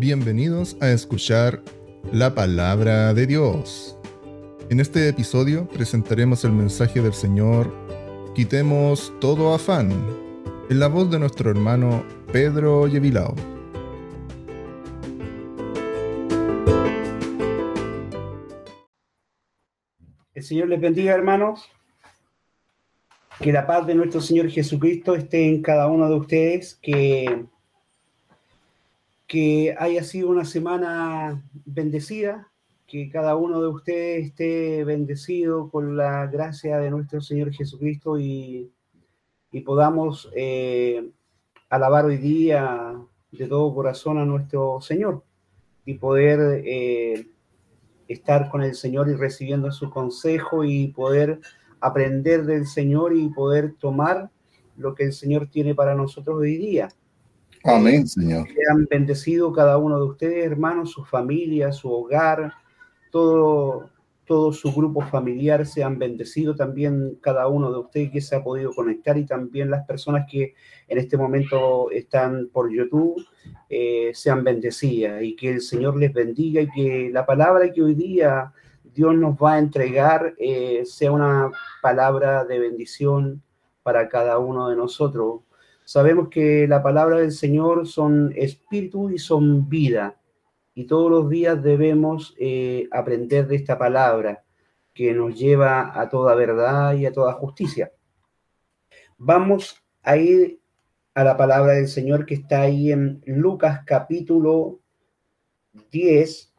Bienvenidos a escuchar la palabra de Dios. En este episodio presentaremos el mensaje del Señor Quitemos todo afán, en la voz de nuestro hermano Pedro Yevilao. El Señor les bendiga, hermanos. Que la paz de nuestro Señor Jesucristo esté en cada uno de ustedes, que que haya sido una semana bendecida, que cada uno de ustedes esté bendecido con la gracia de nuestro Señor Jesucristo y, podamos eh, alabar hoy día de todo corazón a nuestro Señor y poder eh, estar con el Señor y recibiendo su consejo y poder aprender del Señor y poder tomar lo que el Señor tiene para nosotros hoy día. Amén, Señor. han bendecido cada uno de ustedes, hermanos, su familia, su hogar, todo, todo su grupo familiar se han bendecido también cada uno de ustedes que se ha podido conectar y también las personas que en este momento están por YouTube eh, sean bendecidas y que el Señor les bendiga y que la palabra que hoy día Dios nos va a entregar eh, sea una palabra de bendición para cada uno de nosotros Sabemos que la palabra del Señor son espíritu y son vida. Y todos los días debemos eh, aprender de esta palabra que nos lleva a toda verdad y a toda justicia. Vamos a ir a la palabra del Señor que está ahí en Lucas capítulo 10,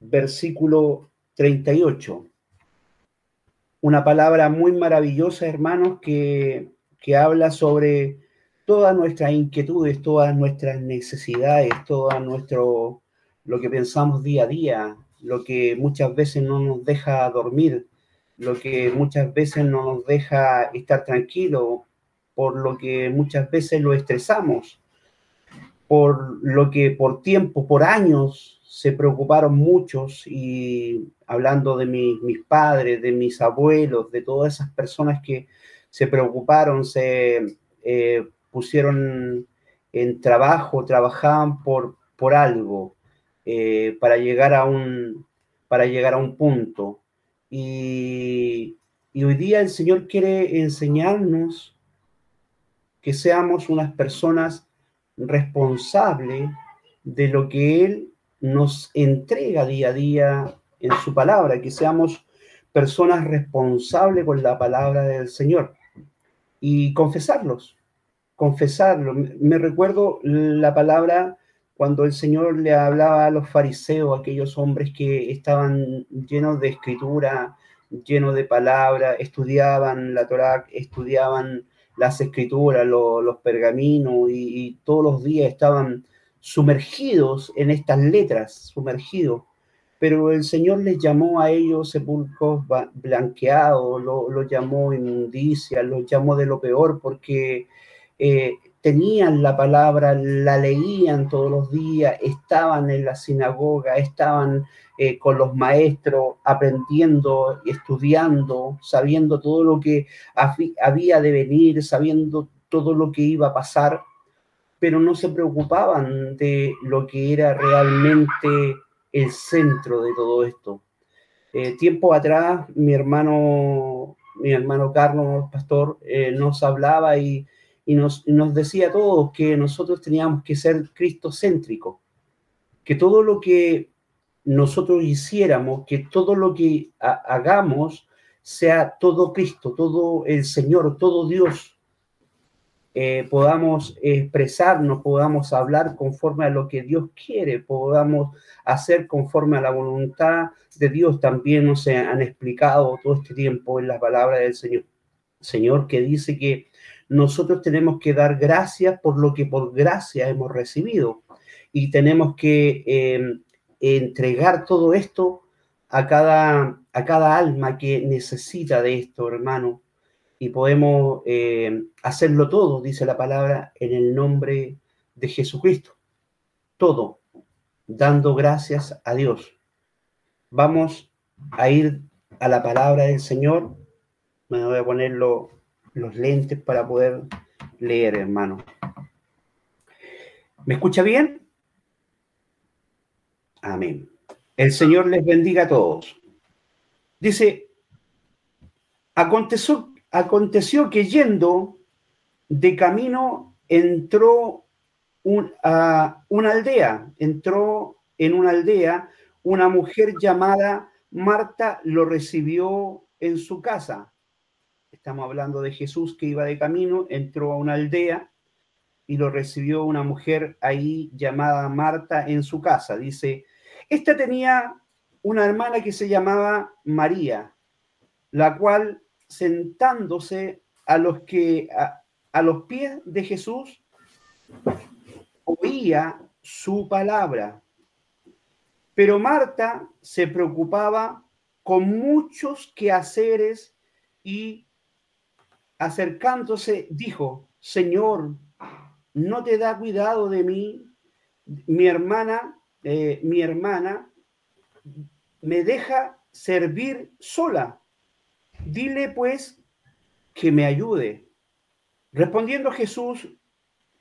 versículo 38. Una palabra muy maravillosa, hermanos, que, que habla sobre todas nuestras inquietudes, todas nuestras necesidades, todo nuestro, lo que pensamos día a día, lo que muchas veces no nos deja dormir, lo que muchas veces no nos deja estar tranquilo, por lo que muchas veces lo estresamos, por lo que por tiempo, por años se preocuparon muchos y hablando de mis padres, de mis abuelos, de todas esas personas que se preocuparon, se eh, pusieron en trabajo, trabajaban por, por algo, eh, para, llegar a un, para llegar a un punto. Y, y hoy día el Señor quiere enseñarnos que seamos unas personas responsables de lo que Él nos entrega día a día en su palabra, que seamos personas responsables con la palabra del Señor y confesarlos, confesarlo. Me recuerdo la palabra cuando el Señor le hablaba a los fariseos, aquellos hombres que estaban llenos de escritura, llenos de palabra, estudiaban la Torá, estudiaban las escrituras, los pergaminos y, y, todos los días estaban sumergidos en estas letras, sumergidos. Pero el Señor les llamó a ellos sepulcros blanqueados, lo llamó inmundicia, los llamó de lo peor, porque eh, tenían la palabra, la leían todos los días, estaban en la sinagoga, estaban eh, con los maestros aprendiendo, estudiando, sabiendo todo lo que había de venir, sabiendo todo lo que iba a pasar, pero no se preocupaban de lo que era realmente el centro de todo esto. Eh, tiempo atrás, mi hermano, mi hermano Carlos, pastor, nos hablaba y y nos, decía a todos que nosotros teníamos que ser cristocéntricos, que todo lo que nosotros hiciéramos, que todo lo que hagamos sea todo Cristo, todo el Señor, todo Dios, eh, podamos expresarnos, podamos hablar conforme a lo que Dios quiere, podamos hacer conforme a la voluntad de Dios. También nos han explicado todo este tiempo en las palabras del Señor. Señor que dice que nosotros tenemos que dar gracias por lo que por gracia hemos recibido y tenemos que em, entregar todo esto a cada, a cada alma que necesita de esto, hermano. Y podemos em, hacerlo todo, dice la palabra, en el nombre de Jesucristo. Todo, dando gracias a Dios. Vamos a ir a la palabra del Señor. Me voy a ponerlo los lentes para poder leer, hermano. ¿Me escucha bien? Amén. El Señor les bendiga a todos. Dice, aconteció, aconteció que yendo de camino entró a una aldea, entró en una aldea, una mujer llamada Marta lo recibió en su casa. Estamos hablando de Jesús que iba de camino, entró a una aldea y lo recibió una mujer ahí llamada Marta en su casa. Dice, esta tenía una hermana que se llamaba María, la cual sentándose a los que a los pies de Jesús oía su palabra. Pero Marta se preocupaba con muchos quehaceres y acercándose dijo, Señor, ¿no te da cuidado de mí? Mi hermana, eh, mi hermana me deja servir sola. Dile pues que me ayude. Respondiendo Jesús,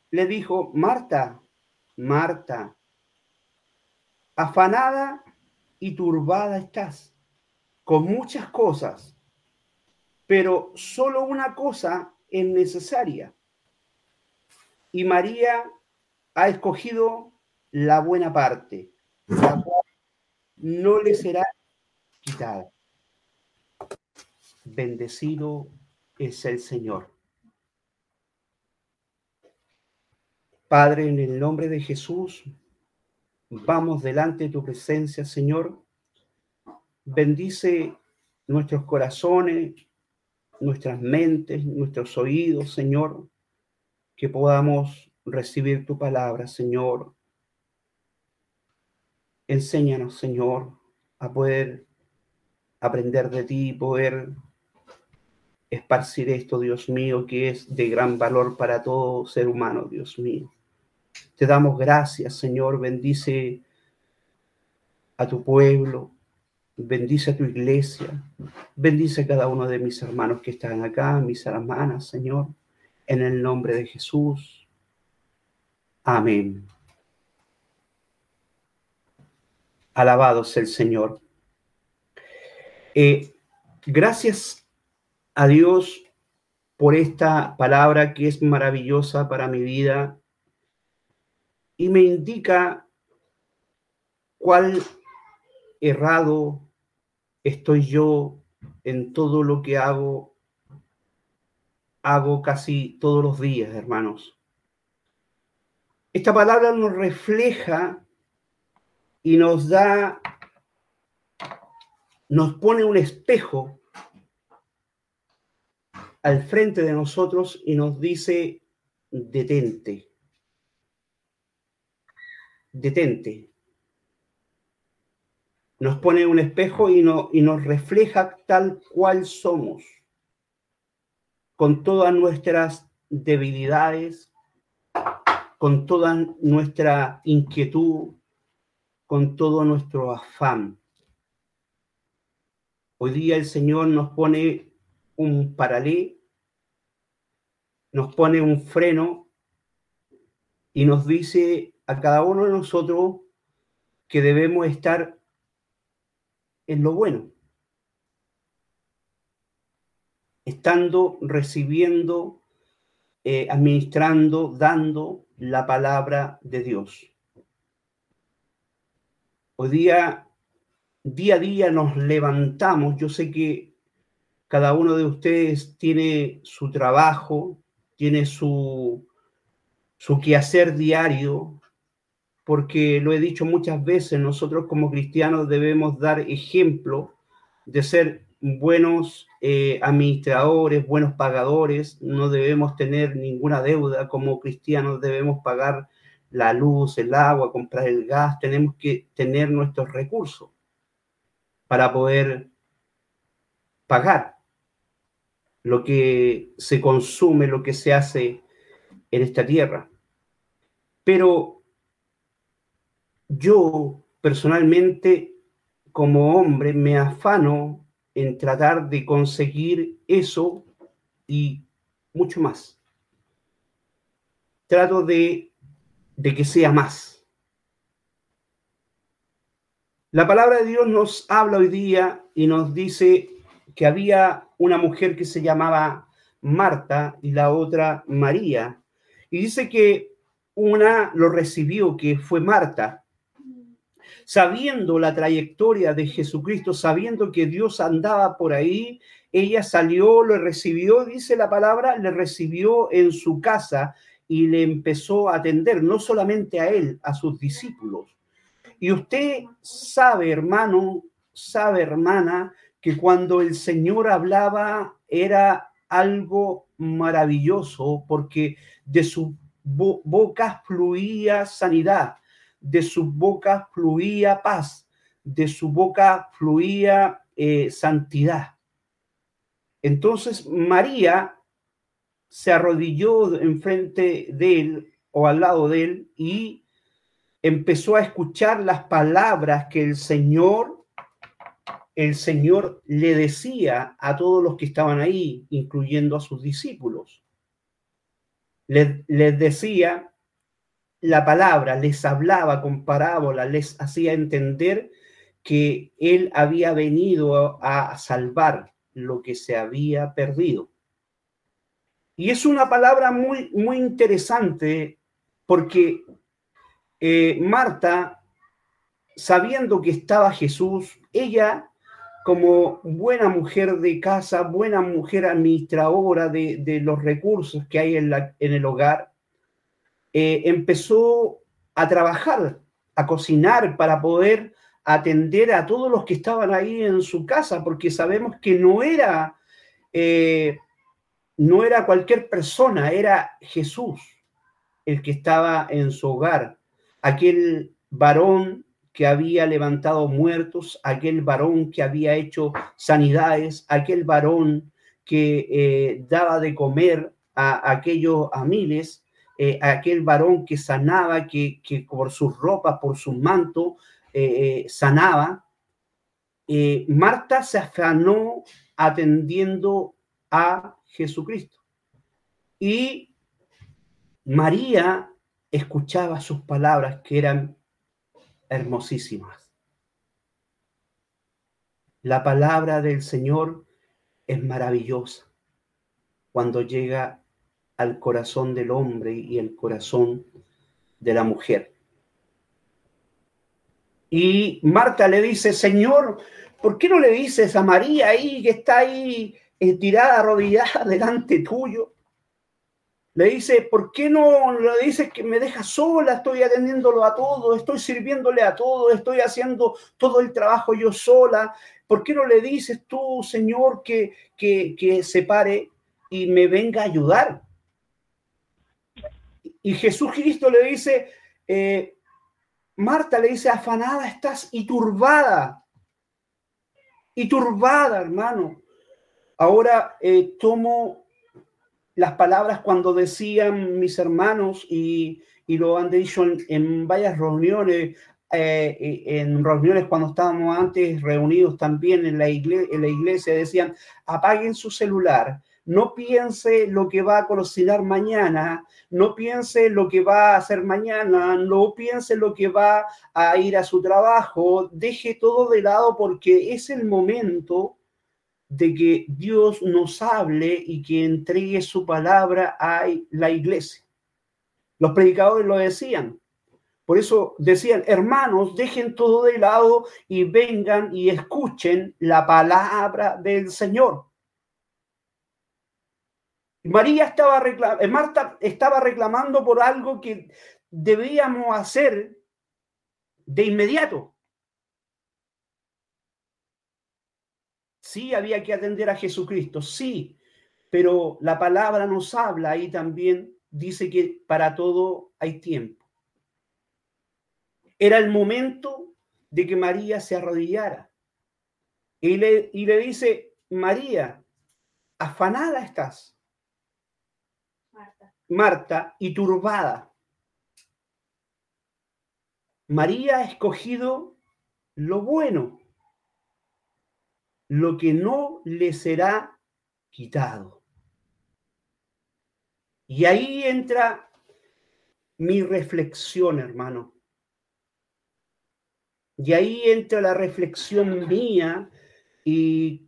le dijo, Marta, Marta, afanada y turbada estás con muchas cosas, pero solo una cosa es necesaria. Y María ha escogido la buena parte, la cual no le será quitada. Bendecido es el Señor. Padre, en el nombre de Jesús, Vamos delante de tu presencia, Señor. Bendice nuestros corazones, nuestras mentes, nuestros oídos, Señor, que podamos recibir tu palabra, Señor. Enséñanos, Señor, a poder aprender de ti, poder esparcir esto, Dios mío, que es de gran valor para todo ser humano, Dios mío. Te damos gracias, Señor. Bendice a tu pueblo. Bendice a tu iglesia. Bendice a cada uno de mis hermanos que están acá, mis hermanas, Señor. En el nombre de Jesús. Amén. Alabado sea el Señor. Eh, gracias a Dios por esta palabra que es maravillosa para mi vida y me indica cuál errado estoy yo en todo lo que hago, hago casi todos los días, hermanos. Esta palabra nos refleja y nos da, nos pone un espejo al frente de nosotros y nos dice, detente detente. Nos pone un espejo y, no, y nos refleja tal cual somos, con todas nuestras debilidades, con toda nuestra inquietud, con todo nuestro afán. Hoy día el Señor nos pone un paralelo, nos pone un freno y nos dice a cada uno de nosotros que debemos estar en lo bueno, estando, recibiendo, eh, administrando, dando la palabra de Dios. Hoy día, día a día nos levantamos. Yo sé que cada uno de ustedes tiene su trabajo, tiene su, su quehacer diario, porque lo he dicho muchas veces, nosotros como cristianos debemos dar ejemplo de ser buenos eh, administradores, buenos pagadores, no debemos tener ninguna deuda. Como cristianos, debemos pagar la luz, el agua, comprar el gas, tenemos que tener nuestros recursos para poder pagar lo que se consume, lo que se hace en esta tierra. Pero yo personalmente como hombre me afano en tratar de conseguir eso y mucho más. Trato de, de que sea más. La palabra de Dios nos habla hoy día y nos dice que había una mujer que se llamaba Marta y la otra María. Y dice que una lo recibió, que fue Marta, sabiendo la trayectoria de Jesucristo, sabiendo que Dios andaba por ahí, ella salió, lo recibió, dice la palabra, le recibió en su casa y le empezó a atender, no solamente a él, a sus discípulos. Y usted sabe, hermano, sabe, hermana, que cuando el Señor hablaba era algo maravilloso porque de su boca fluía sanidad, de su boca fluía paz, de su boca fluía eh, santidad. Entonces María se arrodilló enfrente de él o al lado de él y empezó a escuchar las palabras que el Señor, el Señor le decía a todos los que estaban ahí, incluyendo a sus discípulos. Les, decía la palabra, les hablaba con parábola, les hacía entender que él había venido a salvar lo que se había perdido. Y es una palabra muy, muy interesante porque eh, Marta, sabiendo que estaba Jesús, ella como buena mujer de casa, buena mujer administradora de, de los recursos que hay en, el hogar, eh, empezó a trabajar, a cocinar para poder atender a todos los que estaban ahí en su casa, porque sabemos que no era, eh, no era cualquier persona, era Jesús el que estaba en su hogar aquel varón que había levantado muertos, aquel varón que había hecho sanidades, aquel varón que eh, daba de comer a, aquellos a miles, eh, aquel varón que sanaba, que, por sus ropas, por su manto, eh, sanaba. Marta se afanó atendiendo a Jesucristo. Y María escuchaba sus palabras que eran hermosísimas. La palabra del Señor es maravillosa cuando llega al corazón del hombre y el corazón de la mujer. Y Marta le dice, Señor, ¿por qué no le dices a María ahí que está ahí eh, tirada, arrodillada delante tuyo? Le dice, ¿por qué no le dices que me deja sola? Estoy atendiéndolo a todo, estoy sirviéndole a todo, estoy haciendo todo el trabajo yo sola. ¿Por qué no le dices tú, Señor, que, que, se pare y me venga a ayudar? Y Jesús Cristo le dice, eh, Marta le dice, afanada estás y turbada. Y turbada, hermano. Ahora eh, tomo las palabras cuando decían mis hermanos y, lo han dicho en, varias reuniones, eh, en reuniones cuando estábamos antes reunidos también en la, iglesia, en la iglesia, decían, apaguen su celular, no piense lo que va a cocinar mañana, no piense lo que va a hacer mañana, no piense lo que va a ir a su trabajo, deje todo de lado porque es el momento de que Dios nos hable y que entregue su palabra a la iglesia. Los predicadores lo decían. Por eso decían, hermanos, dejen todo de lado y vengan y escuchen la palabra del Señor. María estaba reclamando, eh, Marta estaba reclamando por algo que debíamos hacer de inmediato. Sí, había que atender a Jesucristo, sí, pero la palabra nos habla y también dice que para todo hay tiempo. Era el momento de que María se arrodillara. Y le, y le dice, María, afanada estás. Marta. Marta y turbada. María ha escogido lo bueno lo que no le será quitado. Y ahí entra mi reflexión, hermano. Y ahí entra la reflexión mía y,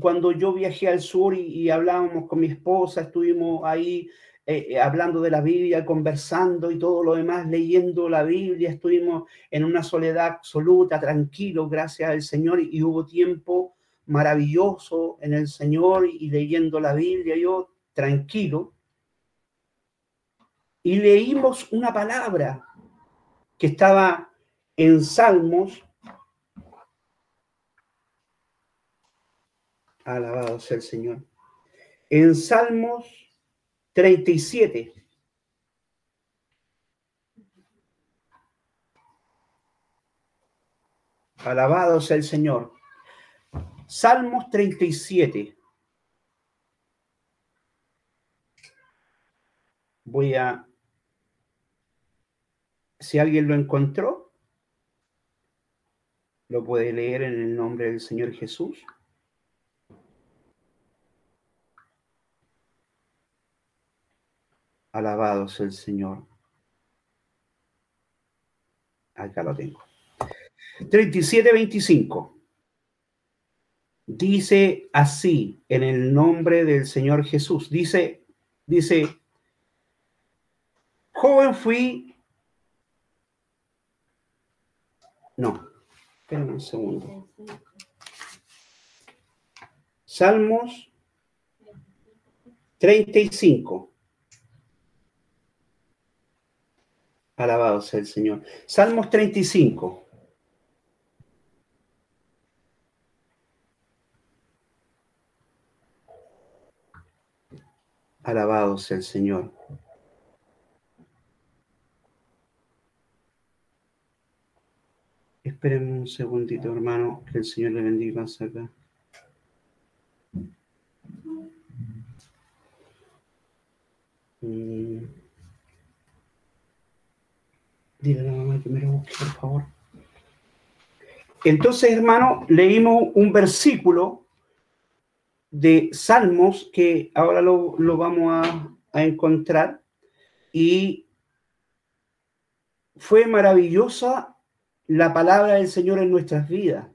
cuando yo viajé al sur y, hablábamos con mi esposa, estuvimos ahí eh, eh, hablando de la Biblia, conversando y todo lo demás, leyendo la Biblia, estuvimos en una soledad absoluta, tranquilo, gracias al Señor, y hubo tiempo maravilloso en el Señor y leyendo la Biblia, yo tranquilo. Y leímos una palabra que estaba en Salmos. Alabado sea el Señor. En Salmos 37. Alabado sea el Señor. Salmos 37. Voy a... Si alguien lo encontró, lo puede leer en el nombre del Señor Jesús. Alabado sea el Señor. Acá lo tengo. 37, 25 dice así en el nombre del Señor Jesús. Dice, dice, joven fui. No, espérenme un segundo. Salmos 35. Alabado sea el Señor. Salmos 35. Alabado sea el Señor. Esperen un segundito, hermano, que el Señor le bendiga más acá. Mm. Dile a la mamá que me lo busque, por favor. Entonces, hermano, leímos un versículo de salmos que ahora lo, vamos a, a encontrar y fue maravillosa la palabra del Señor en nuestras vidas.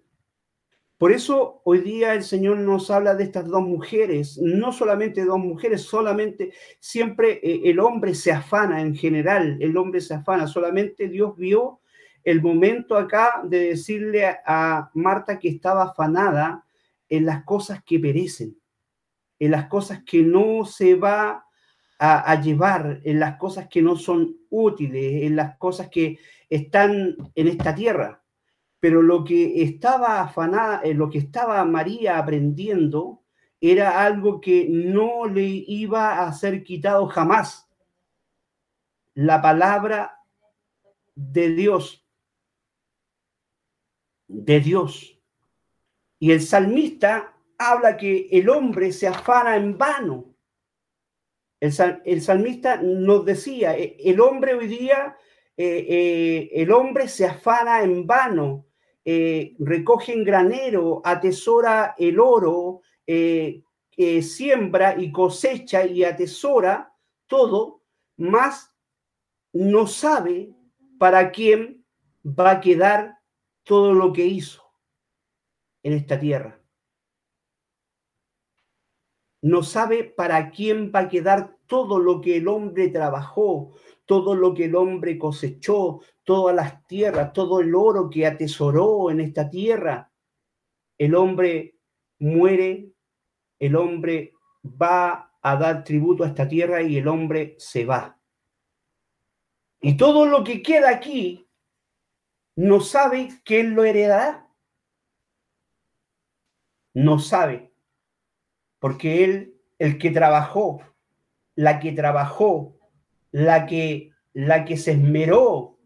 Por eso hoy día el Señor nos habla de estas dos mujeres, no solamente dos mujeres, solamente siempre eh, el hombre se afana en general, el hombre se afana, solamente Dios vio el momento acá de decirle a Marta que estaba afanada en las cosas que perecen, en las cosas que no se va a, llevar, en las cosas que no son útiles, en las cosas que están en esta tierra. Pero lo que estaba afanada, eh, lo que estaba María aprendiendo, era algo que no le iba a ser quitado jamás. La palabra de Dios. De Dios. Y el salmista habla que el hombre se afana en vano. El, salmista nos decía, e, el hombre hoy día, eh, eh, el hombre se afana en vano, eh, recoge en granero, atesora el oro, siembra y cosecha y atesora todo, más no sabe para quién va a quedar todo lo que hizo en esta tierra. No sabe para quién va a quedar todo lo que el hombre trabajó, todo lo que el hombre cosechó, todas las tierras, todo el oro que atesoró en esta tierra. El hombre muere, el hombre va a dar tributo a esta tierra y el hombre se va. Y todo lo que queda aquí no sabe quién lo heredará no sabe, porque él, el que trabajó, la que trabajó, la que, la que se esmeró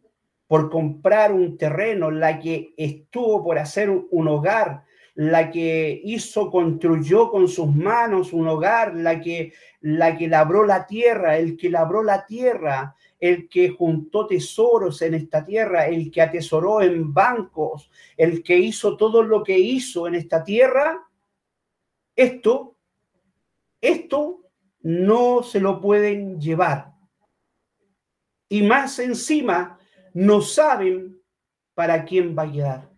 por comprar un terreno, la que estuvo por hacer un hogar, la que hizo, construyó con sus manos un hogar, la que, la que labró la tierra, el que labró la tierra, el que juntó tesoros en esta tierra, el que atesoró en bancos, el que hizo todo lo que hizo en esta tierra, esto, esto no se lo pueden llevar. Y más encima, no saben ¿para quién va a quedar?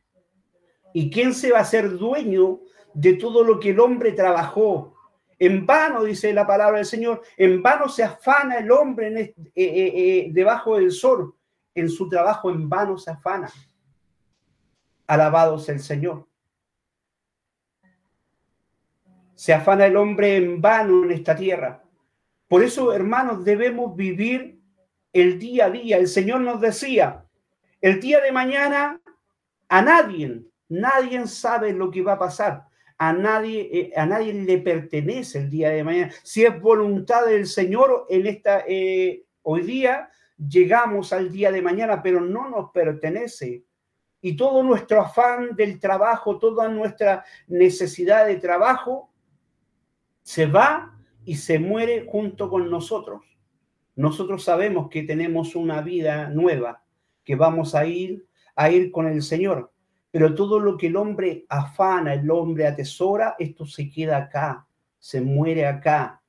¿Y quién se va a hacer dueño de todo lo que el hombre trabajó? En vano, dice la palabra del Señor, en vano se afana el hombre eh, eh, debajo del sol. En su trabajo en vano se afana. Alabados el Señor. Se afana el hombre en vano en esta tierra. Por eso, hermanos, debemos vivir el día a día. El Señor nos decía, el día de mañana a nadie, nadie sabe lo que va a pasar. A nadie, eh, a nadie le pertenece el día de mañana. Si es voluntad del Señor en esta eh, hoy día llegamos al día de mañana, pero no nos pertenece. Y todo nuestro afán del trabajo, toda nuestra necesidad de trabajo se va y se muere junto con nosotros. Nosotros sabemos que tenemos una vida nueva, que vamos a ir a ir con el Señor, pero todo lo que el hombre afana, el hombre atesora, esto se queda acá, se muere acá.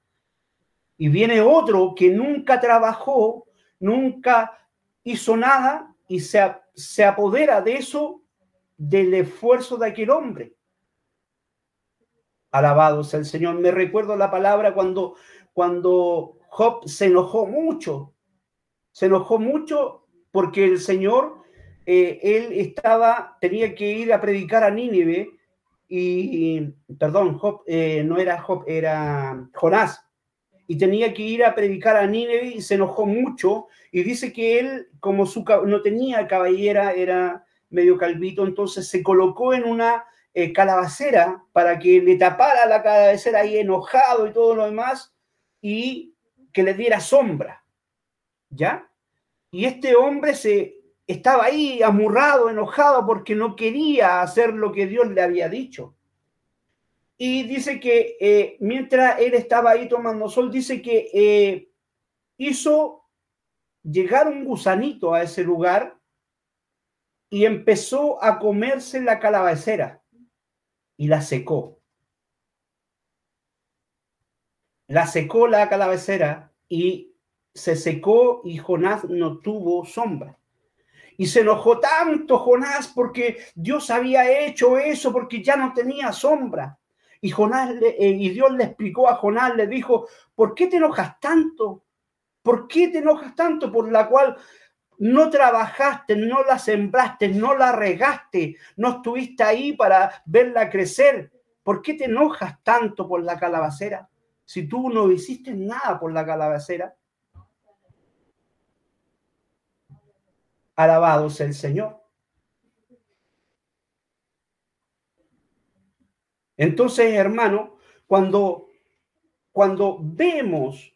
Y viene otro que nunca trabajó, nunca hizo nada y se, se apodera de eso, del esfuerzo de aquel hombre. Alabado sea el Señor. Me recuerdo la palabra cuando, cuando Job se enojó mucho. Se enojó mucho porque el Señor, eh, él estaba, tenía que ir a predicar a Nínive y, perdón, eh, no era Job, era Jonás. Y tenía que ir a predicar a Nínive y se enojó mucho. Y dice que él, como su, no tenía caballera, era medio calvito, entonces se colocó en una eh, calabacera para que le tapara la calabacera ahí enojado y todo lo demás y que le diera sombra. ¿Ya? Y este hombre se estaba ahí amurrado, enojado porque no quería hacer lo que Dios le había dicho. Y dice que eh, mientras él estaba ahí tomando sol, dice que eh, hizo llegar un gusanito a ese lugar y empezó a comerse la calabacera y la secó. La secó la calabacera y se secó y Jonás no tuvo sombra. Y se enojó tanto Jonás porque Dios había hecho eso, porque ya no tenía sombra. Y, Jonás eh, y Dios le explicó a Jonás, le dijo, ¿por qué te enojas tanto? ¿Por qué te enojas tanto? Por la cual no trabajaste, no la sembraste, no la regaste, no estuviste ahí para verla crecer. ¿Por qué te enojas tanto por la calabacera si tú no hiciste nada por la calabacera? Alabado sea el Señor. Entonces, hermano, cuando, cuando vemos,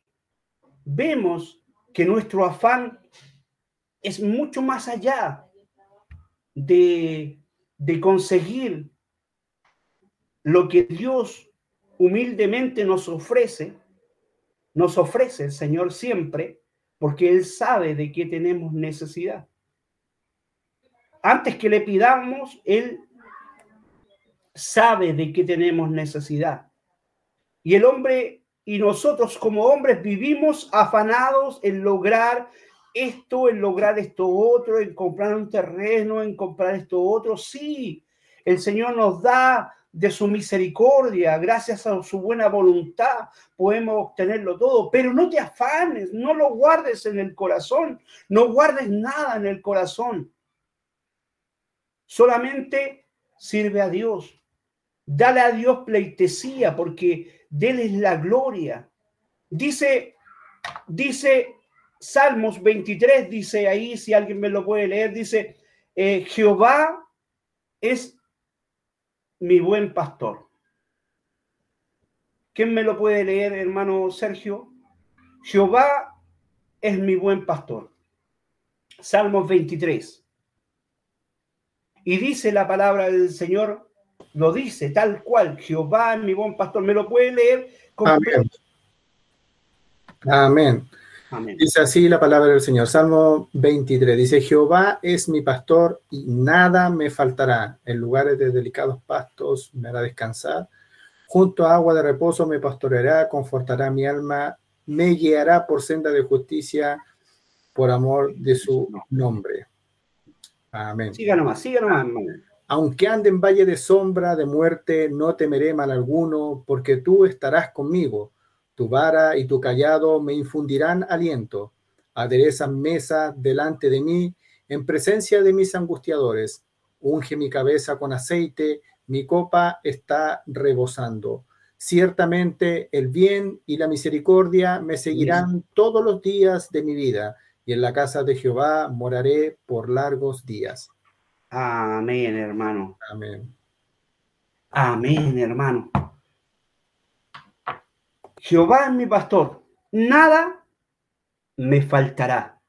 vemos que nuestro afán es mucho más allá de, conseguir lo que Dios humildemente nos ofrece, nos ofrece el Señor siempre, porque Él sabe de qué tenemos necesidad. Antes que le pidamos, Él sabe de qué tenemos necesidad. Y el hombre y nosotros como hombres vivimos afanados en lograr esto, en lograr esto otro, en comprar un terreno, en comprar esto otro. Sí, el Señor nos da de su misericordia, gracias a su buena voluntad, podemos obtenerlo todo, pero no te afanes, no lo guardes en el corazón, no guardes nada en el corazón. Solamente sirve a Dios. Dale a Dios pleitesía porque de él es la gloria. Dice, dice Salmos 23 dice ahí, si alguien me lo puede leer, dice, eh, Jehová es mi buen pastor. ¿Quién me lo puede leer, hermano Sergio? Jehová es mi buen pastor. Salmos 23. Y dice la palabra del Señor, lo dice tal cual, Jehová mi buen pastor. ¿Me lo puede leer? Amén. Amén. Dice así la palabra del Señor. Salmo 23 dice, Jehová es mi pastor y nada me faltará. En lugares de delicados pastos me hará descansar. Junto a agua de reposo me pastoreará, confortará mi alma, me guiará por senda de justicia por amor de su nombre. Amén. Siga nomás, siga nomás, hermano. Aunque ande en valle de sombra, de muerte, no temeré mal alguno, porque tú estarás conmigo. Tu vara y tu callado me infundirán aliento. Aderezan mesa delante de mí, en presencia de mis angustiadores. Unge mi cabeza con aceite, mi copa está rebosando. Ciertamente el bien y la misericordia me seguirán todos los días de mi vida, y en la casa de Jehová moraré por largos días. Amén, hermano. Amén. Amén, hermano. Jehová es mi pastor, nada me faltará.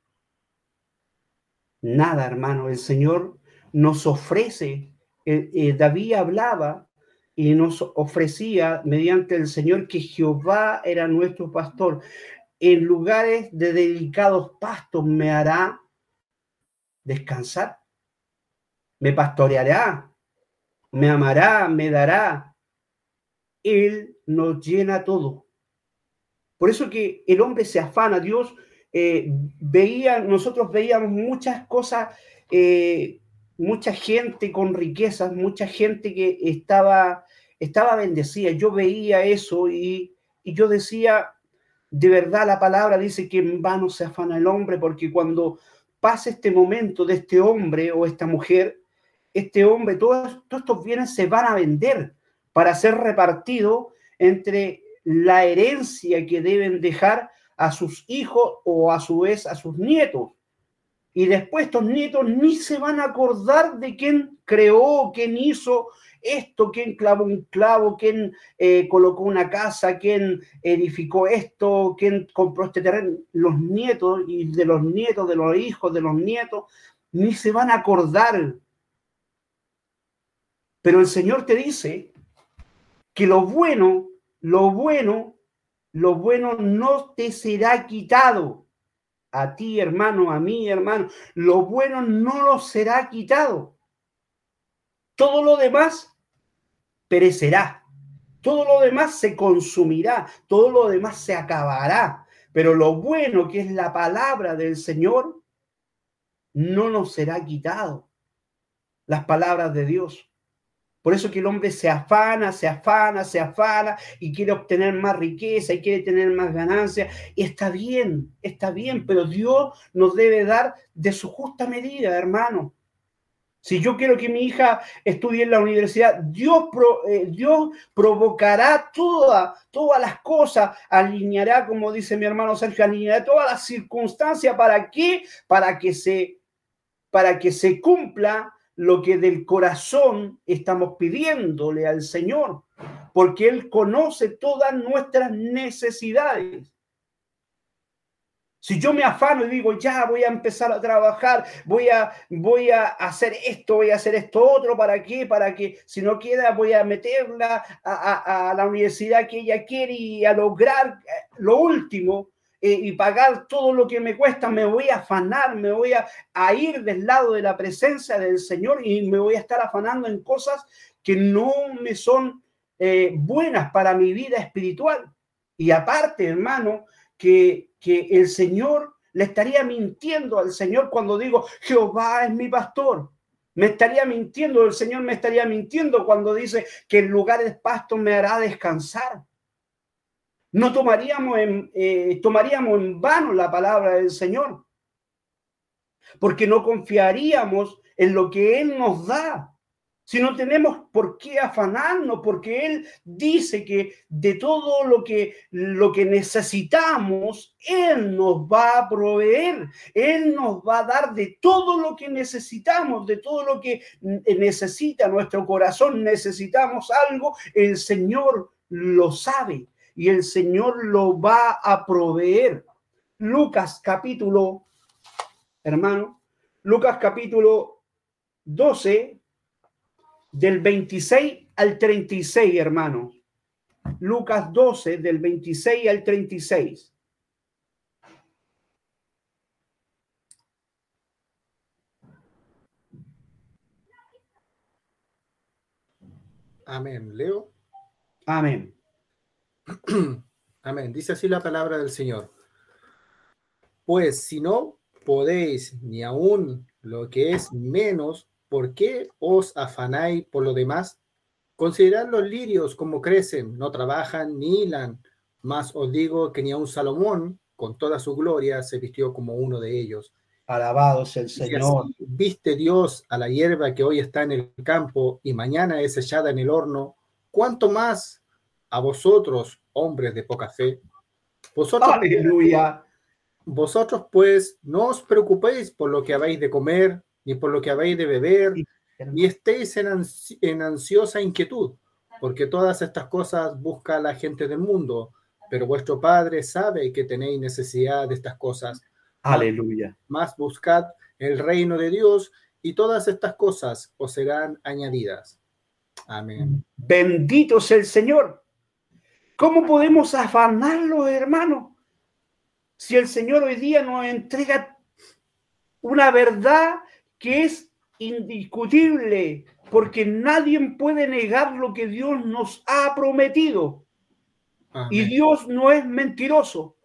Nada, hermano. El Señor nos ofrece, eh, eh, David hablaba y nos ofrecía mediante el Señor que Jehová era nuestro pastor. En lugares de delicados pastos me hará descansar me pastoreará, me amará, me dará. Él nos llena todo. Por eso que el hombre se afana, Dios eh, veía, nosotros veíamos muchas cosas, eh, mucha gente con riquezas, mucha gente que estaba, estaba bendecida. Yo veía eso y, y yo decía, de verdad la palabra dice que en vano se afana el hombre, porque cuando pasa este momento de este hombre o esta mujer, este hombre, todos, estos bienes se van a vender para ser repartido entre la herencia que deben dejar a sus hijos o a su vez a sus nietos. Y después estos nietos ni se van a acordar de quién creó, quién hizo esto, quién clavó un clavo, quién eh, colocó una casa, quién edificó esto, quién compró este terreno. Los nietos y de los nietos, de los hijos, de los nietos, ni se van a acordar pero el Señor te dice que lo bueno, lo bueno, lo bueno no te será quitado. A ti, hermano, a mí, hermano, lo bueno no lo será quitado. Todo lo demás perecerá. Todo lo demás se consumirá. Todo lo demás se acabará. Pero lo bueno que es la palabra del Señor no nos será quitado. Las palabras de Dios. Por eso que el hombre se afana, se afana, se afana y quiere obtener más riqueza y quiere tener más ganancia. Y está bien, está bien, pero Dios nos debe dar de su justa medida, hermano. Si yo quiero que mi hija estudie en la universidad, Dios, eh, Dios provocará toda, todas las cosas, alineará, como dice mi hermano Sergio, alineará todas las circunstancias para qué, para que se, para que se cumpla lo que del corazón estamos pidiéndole al Señor, porque Él conoce todas nuestras necesidades. Si yo me afano y digo, ya voy a empezar a trabajar, voy a, voy a hacer esto, voy a hacer esto otro, ¿para qué? Para que si no queda, voy a meterla a, a la universidad que ella quiere y a lograr eh, lo último, eh, y pagar todo lo que me cuesta, me voy a afanar, me voy a, ir del lado de la presencia del Señor y me voy a estar afanando en cosas que no me son eh, buenas para mi vida espiritual. Y aparte, hermano, que, que el Señor le estaría mintiendo al Señor cuando digo, Jehová es mi pastor. Me estaría mintiendo, el Señor me estaría mintiendo cuando dice que el lugar de pasto me hará descansar no tomaríamos en, eh, tomaríamos en vano la palabra del Señor, porque no confiaríamos en lo que Él nos da. Si no tenemos por qué afanarnos, porque Él dice que de todo lo que, lo que necesitamos, Él nos va a proveer, Él nos va a dar de todo lo que necesitamos, de todo lo que necesita nuestro corazón, necesitamos algo, el Señor lo sabe y el Señor lo va a proveer. Lucas capítulo, hermano, Lucas capítulo 12, del 26 al 36, hermano. Lucas 12, del 26 al 36. Amén. Leo. Amén. Amén. Dice así la palabra del Señor. Pues si no podéis ni aún lo que es menos, ¿por qué os afanáis por lo demás? Considerad los lirios como crecen, no trabajan ni hilan, mas os digo que ni a un Salomón, con toda su gloria, se vistió como uno de ellos. Alabado es el Señor. viste Dios a la hierba que hoy está en el campo y mañana es echada en el horno, ¿cuánto más a vosotros, hombres de poca fe? Vosotros, Aleluya. Vosotros pues no os preocupéis por lo que habéis de comer, ni por lo que habéis de beber, ni estéis en, en ansiosa inquietud, porque todas estas cosas busca la gente del mundo, pero vuestro Padre sabe que tenéis necesidad de estas cosas Aleluya. Más buscad el reino de Dios y todas estas cosas os serán añadidas. Amén. Bendito sea el Señor. ¿Cómo podemos afanarlo, hermano? Si el Señor hoy día nos entrega una verdad que es indiscutible, porque nadie puede negar lo que Dios nos ha prometido. Y Dios no es mentiroso.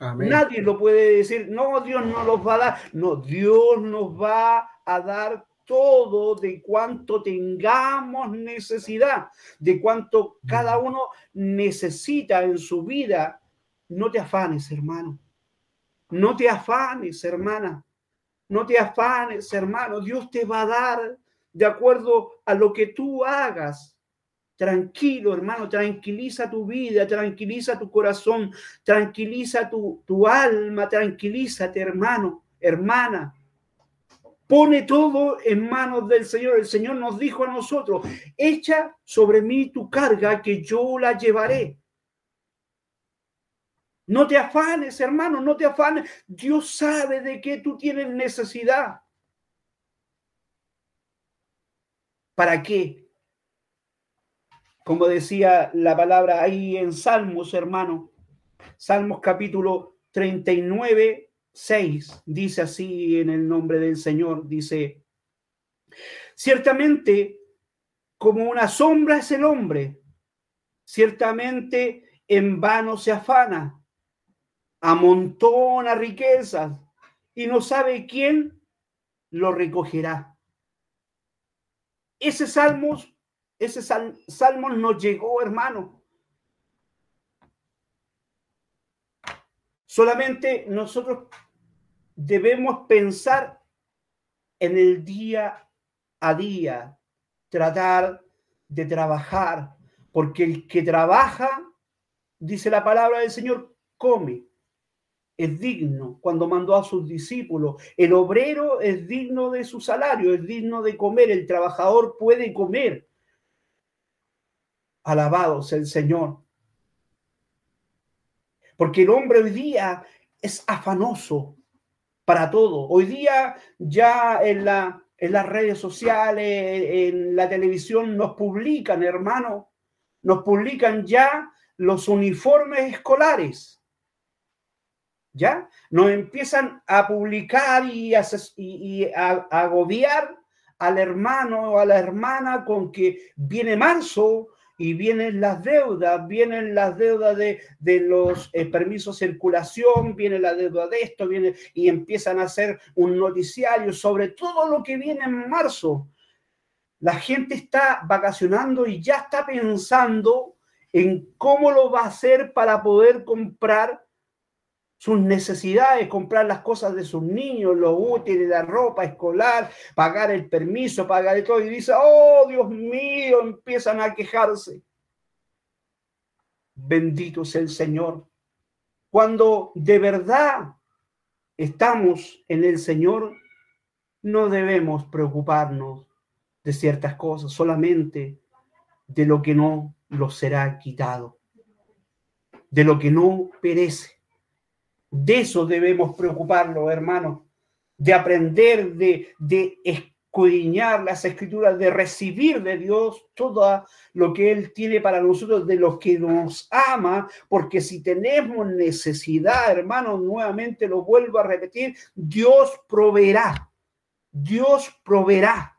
Nadie lo puede decir, no, Dios no los va a dar. No, Dios nos va a dar todo de cuanto tengamos necesidad, de cuanto cada uno necesita en su vida. No te afanes, hermano. No te afanes, hermana. No te afanes, hermano. Dios te va a dar de acuerdo a lo que tú hagas. Tranquilo, hermano, tranquiliza tu vida, tranquiliza tu corazón, tranquiliza tu, tu alma, tranquilízate, hermano, hermana. Pone todo en manos del Señor. El Señor nos dijo a nosotros, echa sobre mí tu carga que yo la llevaré. No te afanes, hermano, no te afanes. Dios sabe de qué tú tienes necesidad. ¿Para qué? como decía la palabra ahí en Salmos, hermano. Salmos capítulo 39, 6, dice así en el nombre del Señor, dice, ciertamente como una sombra es el hombre, ciertamente en vano se afana, amontona riquezas y no sabe quién lo recogerá. Ese Salmos ese salmo nos llegó, hermano. Solamente nosotros debemos pensar en el día a día, tratar de trabajar, porque el que trabaja, dice la palabra del Señor, come. Es digno cuando mandó a sus discípulos. El obrero es digno de su salario, es digno de comer. El trabajador puede comer. Alabado sea el Señor. Porque el hombre hoy día es afanoso para todo. Hoy día ya en, la, en las redes sociales, en la televisión nos publican, hermano, nos publican ya los uniformes escolares. ¿Ya? Nos empiezan a publicar y a, agobiar al hermano o a la hermana con que viene marzo, y vienen las deudas, vienen las deudas de, los eh, permisos de circulación, viene la deuda de esto, viene y empiezan a hacer un noticiario sobre todo lo que viene en marzo. La gente está vacacionando y ya está pensando en cómo lo va a hacer para poder comprar sus necesidades, comprar las cosas de sus niños, los útiles, la ropa escolar, pagar el permiso, pagar todo. Y dice, oh Dios mío, empiezan a quejarse. Bendito sea el Señor. Cuando de verdad estamos en el Señor, no debemos preocuparnos de ciertas cosas, solamente de lo que no lo será quitado, de lo que no perece de eso debemos preocuparnos, hermano, de aprender, de, de escudriñar las escrituras, de recibir de Dios todo lo que Él tiene para nosotros, de los que nos ama, porque si tenemos necesidad, hermano, nuevamente lo vuelvo a repetir, Dios proveerá, Dios proveerá.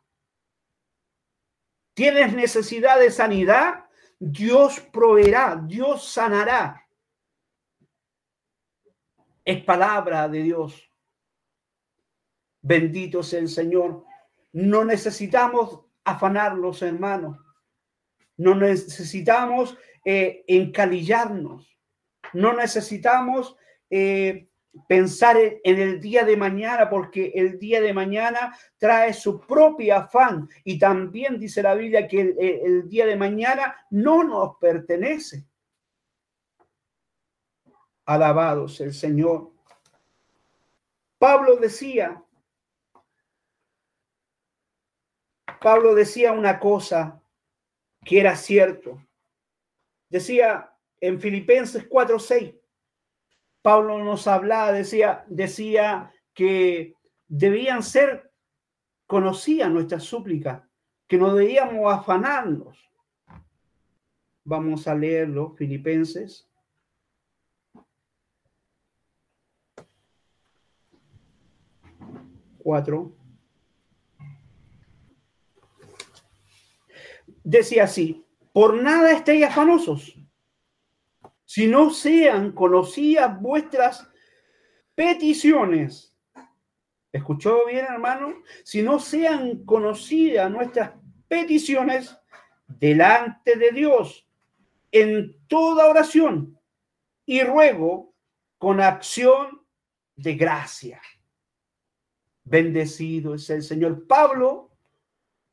¿Tienes necesidad de sanidad? Dios proveerá, Dios sanará es palabra de Dios. Bendito sea el Señor. No necesitamos afanarlos, hermanos. No necesitamos eh, encalillarnos. No necesitamos eh, pensar en el día de mañana, porque el día de mañana trae su propio afán. Y también dice la Biblia que el, día de mañana no nos pertenece. Alabados el Señor. Pablo decía, Pablo decía una cosa que era cierto. Decía en Filipenses 4:6, Pablo nos hablaba, decía, decía que debían ser conocidas nuestras súplicas, que no debíamos afanarnos. Vamos a leerlo, Filipenses. Decía así, por nada estéis afanosos si no sean conocidas vuestras peticiones. ¿Escuchó bien, hermano? Si no sean conocidas nuestras peticiones delante de Dios en toda oración y ruego con acción de gracia. Bendecido es el Señor. Pablo,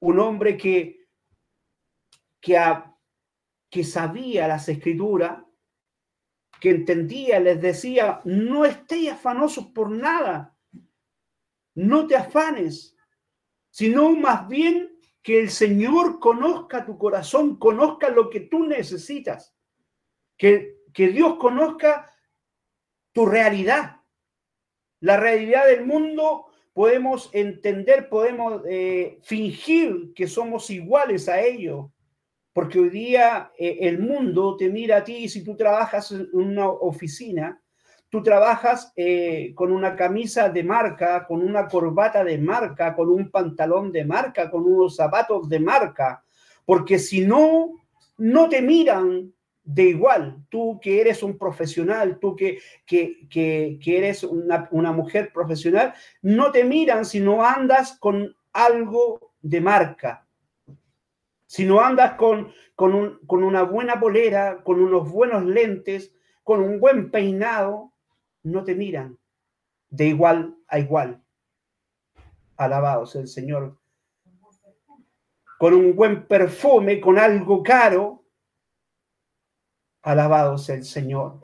un hombre que, que, que sabía las escrituras, que entendía, les decía, no estéis afanosos por nada, no te afanes, sino más bien que el Señor conozca tu corazón, conozca lo que tú necesitas, que, que Dios conozca tu realidad. La realidad del mundo podemos entender, podemos eh, fingir que somos iguales a ellos, porque hoy día eh, el mundo te mira a ti si tú trabajas en una oficina, tú trabajas eh, con una camisa de marca, con una corbata de marca, con un pantalón de marca, con unos zapatos de marca, porque si no, no te miran de igual. Tú que eres un profesional, tú que, que, que, eres una, una mujer profesional, no te miran si no andas con algo de marca si no andas con, con, con una buena polera, con unos buenos lentes, con un buen peinado, no te miran de igual a igual. Alabados el Señor. Con un buen perfume, con algo caro. Alabados el Señor.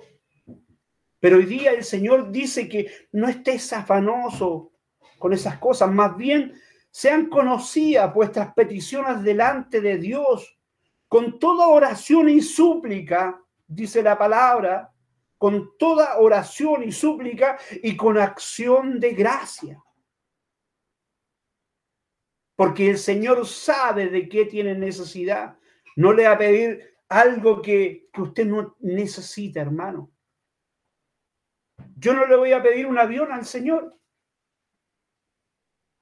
Pero hoy día el Señor dice que no estés afanoso con esas cosas, más bien sean conocidas vuestras peticiones delante de Dios con toda oración y súplica, dice la palabra, con toda oración y súplica y con acción de gracia. Porque el Señor sabe de qué tiene necesidad. No le va a pedir algo que, que usted no necesita, hermano. Yo no le voy a pedir un avión al Señor.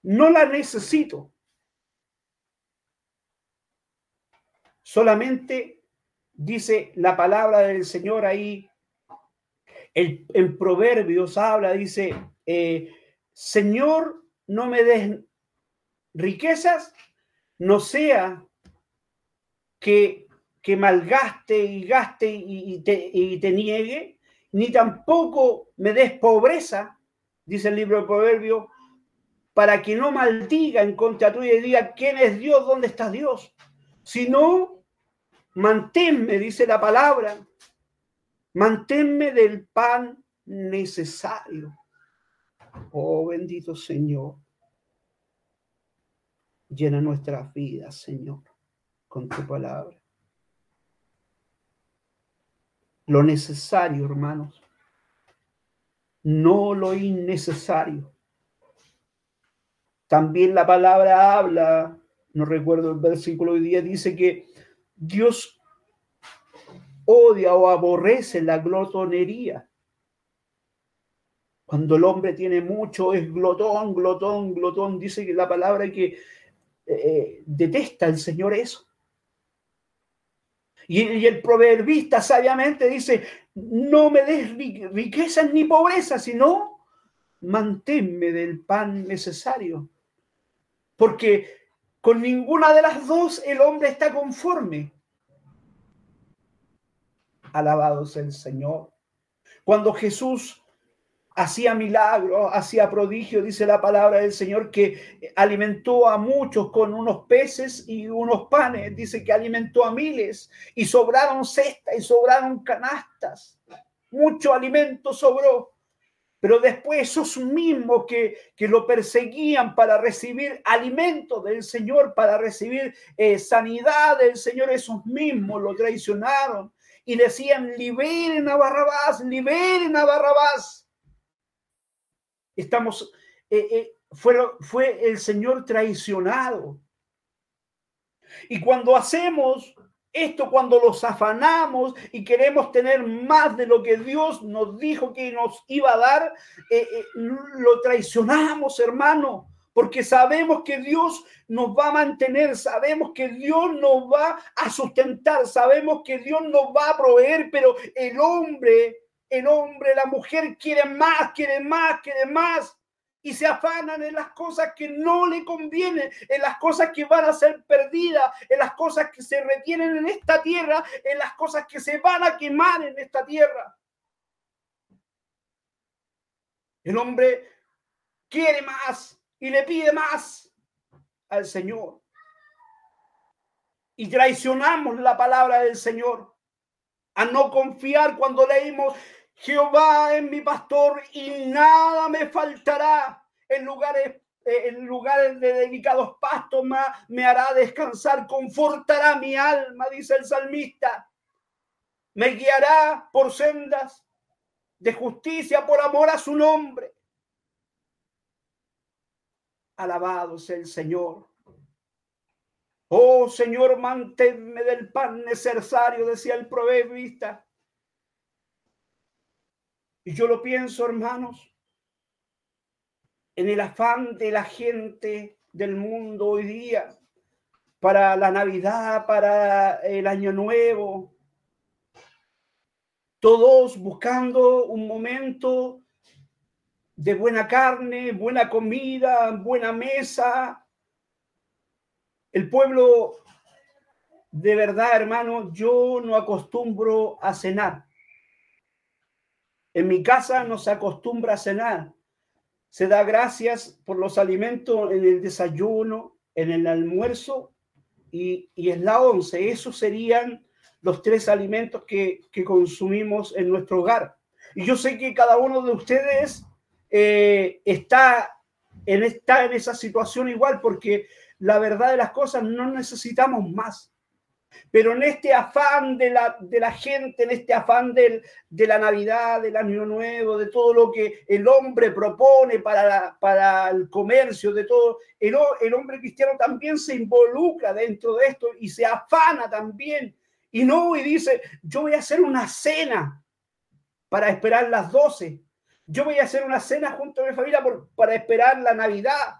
No la necesito. Solamente dice la palabra del Señor ahí. El, en Proverbios habla, dice, eh, Señor, no me des riquezas, no sea que, que malgaste y gaste y, te, niegue, ni tampoco me des pobreza, dice el libro de Proverbios, para que no maldiga en contra tuya y diga, ¿quién es Dios? ¿Dónde está Dios? Si no, manténme, dice la palabra, manténme del pan necesario. Oh bendito Señor, llena nuestras vidas, Señor, con tu palabra. Lo necesario, hermanos, no lo innecesario. También la palabra habla, no recuerdo el versículo hoy día, dice que Dios odia o aborrece la glotonería. Cuando el hombre tiene mucho, es glotón, glotón, glotón. Dice que la palabra que eh, eh, detesta el Señor eso. Y, el proverbista sabiamente dice, no me des riquezas ni pobreza, sino manténme del pan necesario. Porque con ninguna de las dos el hombre está conforme. Alabado sea el Señor. Cuando Jesús hacía milagros, hacía prodigios, dice la palabra del Señor, que alimentó a muchos con unos peces y unos panes, dice que alimentó a miles y sobraron cestas y sobraron canastas, mucho alimento sobró. Pero después esos mismos que, que lo perseguían para recibir alimento del Señor, para recibir eh, sanidad del Señor, esos mismos lo traicionaron y decían, liberen a Barrabás, liberen a Barrabás estamos, eh, eh, fue el Señor traicionado. Y cuando hacemos esto, cuando los afanamos y queremos tener más de lo que Dios nos dijo que nos iba a dar, eh, lo traicionamos, hermano porque sabemos que Dios nos va a mantener, sabemos que Dios nos va a sustentar, sabemos que Dios nos va a proveer, pero el hombre el hombre, la mujer quiere más, quiere más, quiere más. Y se afanan en las cosas que no le convienen, en las cosas que van a ser perdidas, en las cosas que se retienen en esta tierra, en las cosas que se van a quemar en esta tierra. El hombre quiere más y le pide más al Señor. Y traicionamos la palabra del Señor a no confiar cuando leímos Jehová es mi pastor y nada me faltará. En lugares, eh, en lugares de delicados pastos me hará descansar, confortará mi alma, dice el salmista. Me guiará por sendas de justicia por amor a su nombre. Alabado sea el Señor. Oh Señor, manténme del pan necesario, decía el proverbista. Y yo lo pienso, hermanos, en el afán de la gente del mundo hoy día, para la Navidad, para el Año Nuevo, todos buscando un momento de buena carne, buena comida, buena mesa. El pueblo, de verdad, hermano, yo no acostumbro a cenar. En mi casa no se acostumbra a cenar. Se da gracias por los alimentos en el desayuno, en el almuerzo y, en la once. Esos serían los tres alimentos que, consumimos en nuestro hogar. Y yo sé que cada uno de ustedes eh, está, en, está en esa situación igual, porque la verdad de las cosas no necesitamos más. Pero en este afán de la, de la gente, en este afán del, de la Navidad, del Año Nuevo, de todo lo que el hombre propone para, para el comercio, de todo, el, hombre cristiano también se involucra dentro de esto y se afana también. Y no, y dice, yo voy a hacer una cena para esperar las doce. Yo voy a hacer una cena junto a mi familia para esperar la Navidad.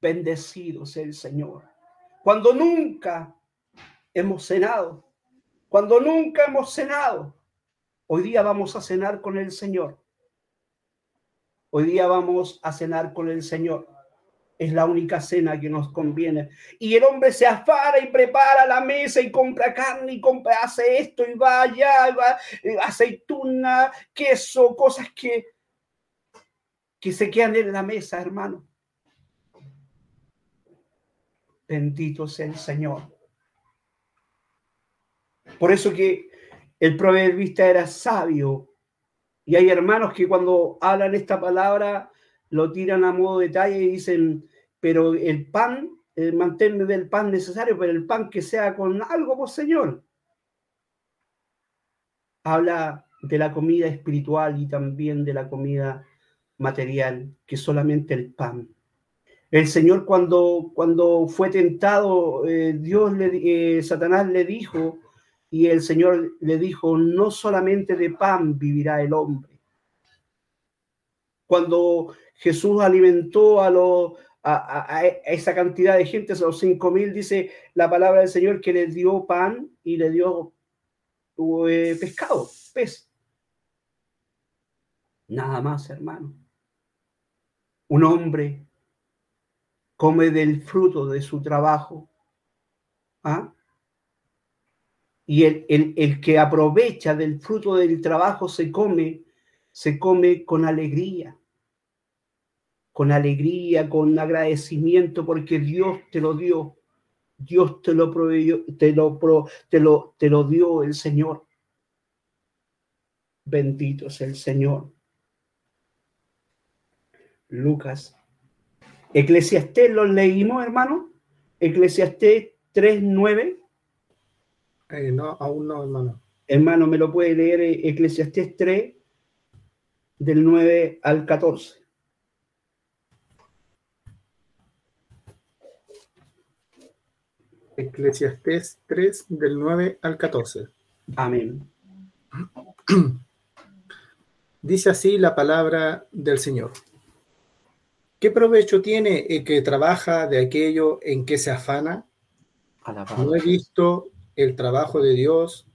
Bendecido sea el Señor cuando nunca hemos cenado, cuando nunca hemos cenado, hoy día vamos a cenar con el Señor. Hoy día vamos a cenar con el Señor. Es la única cena que nos conviene. Y el hombre se afara y prepara la mesa y compra carne y compra, hace esto y va allá, va, aceituna, queso, cosas que, que se quedan en la mesa, hermano. Bendito sea el Señor. Por eso que el proverbista era sabio. Y hay hermanos que cuando hablan esta palabra lo tiran a modo de detalle y dicen, pero el pan, el manténme del pan necesario, pero el pan que sea con algo, pues Señor. Habla de la comida espiritual y también de la comida material, que solamente el pan. El Señor cuando, cuando fue tentado, eh, Dios, le, eh, Satanás le dijo, y el Señor le dijo, no solamente de pan vivirá el hombre. Cuando Jesús alimentó a, lo, a, esa cantidad de gente, a los cinco mil, dice la palabra del Señor que le dio pan y le dio eh, pescado, pez. Nada más, hermano. Un hombre come del fruto de su trabajo. ¿ah? Y el, el, que aprovecha del fruto del trabajo se come, se come con alegría, con alegría, con agradecimiento, porque Dios te lo dio, Dios te lo proveyó, te lo, te lo, te lo dio el Señor. Bendito es el Señor. Lucas. Eclesiastés lo leímos, hermano. Eclesiastés 3.9. Eh, no, aún no, hermano. Hermano, me lo puede leer eh, Eclesiastés 3, del 9 al 14. Eclesiastés 3, del 9 al 14. Amén. Dice así la palabra del Señor. ¿Qué provecho tiene el que trabaja de aquello en que se afana? No he visto el trabajo de Dios.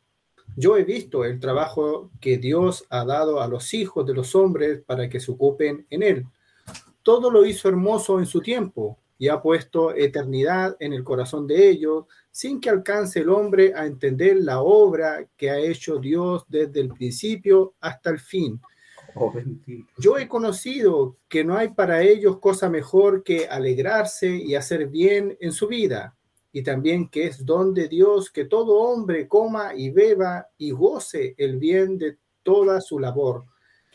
Yo he visto el trabajo que Dios ha dado a los hijos de los hombres para que se ocupen en él. Todo lo hizo hermoso en su tiempo y ha puesto eternidad en el corazón de ellos, sin que alcance el hombre a entender la obra que ha hecho Dios desde el principio hasta el fin. Yo he conocido que no hay para ellos cosa mejor que alegrarse y hacer bien en su vida y también que es don de Dios que todo hombre coma y beba y goce el bien de toda su labor.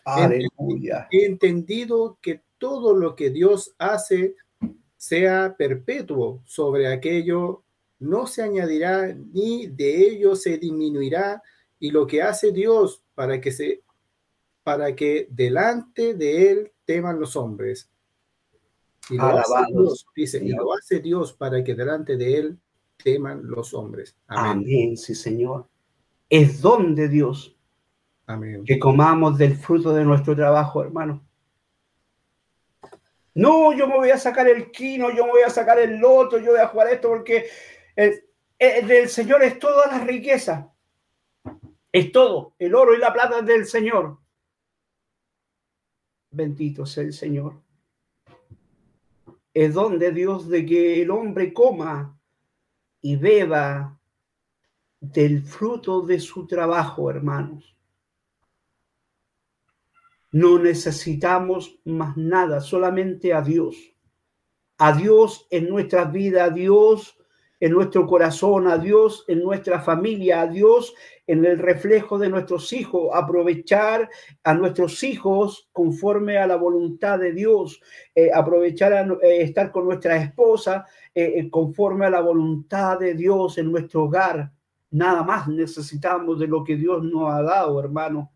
Aleluya. He entendido que todo lo que Dios hace sea perpetuo sobre aquello, no se añadirá ni de ello se disminuirá, y lo que hace Dios para que se para que delante de él teman los hombres. Y lo, hace Dios, dice, y lo hace Dios para que delante de él teman los hombres. Amén. sí, Señor. Es don de Dios. Amén. Que comamos del fruto de nuestro trabajo, hermano. No, yo me voy a sacar el quino, yo me voy a sacar el loto, yo voy a jugar esto porque el, del Señor es toda la riqueza. Es todo. El oro y la plata del Señor. Bendito sea el Señor es don de Dios de que el hombre coma y beba del fruto de su trabajo, hermanos. No necesitamos más nada, solamente a Dios. A Dios en nuestras vidas, a Dios en nuestro corazón, a Dios en nuestra familia, a Dios en el reflejo de nuestros hijos, aprovechar a nuestros hijos conforme a la voluntad de Dios, eh, aprovechar a eh, estar con nuestra esposa eh, conforme a la voluntad de Dios en nuestro hogar. Nada más necesitamos de lo que Dios nos ha dado, hermano,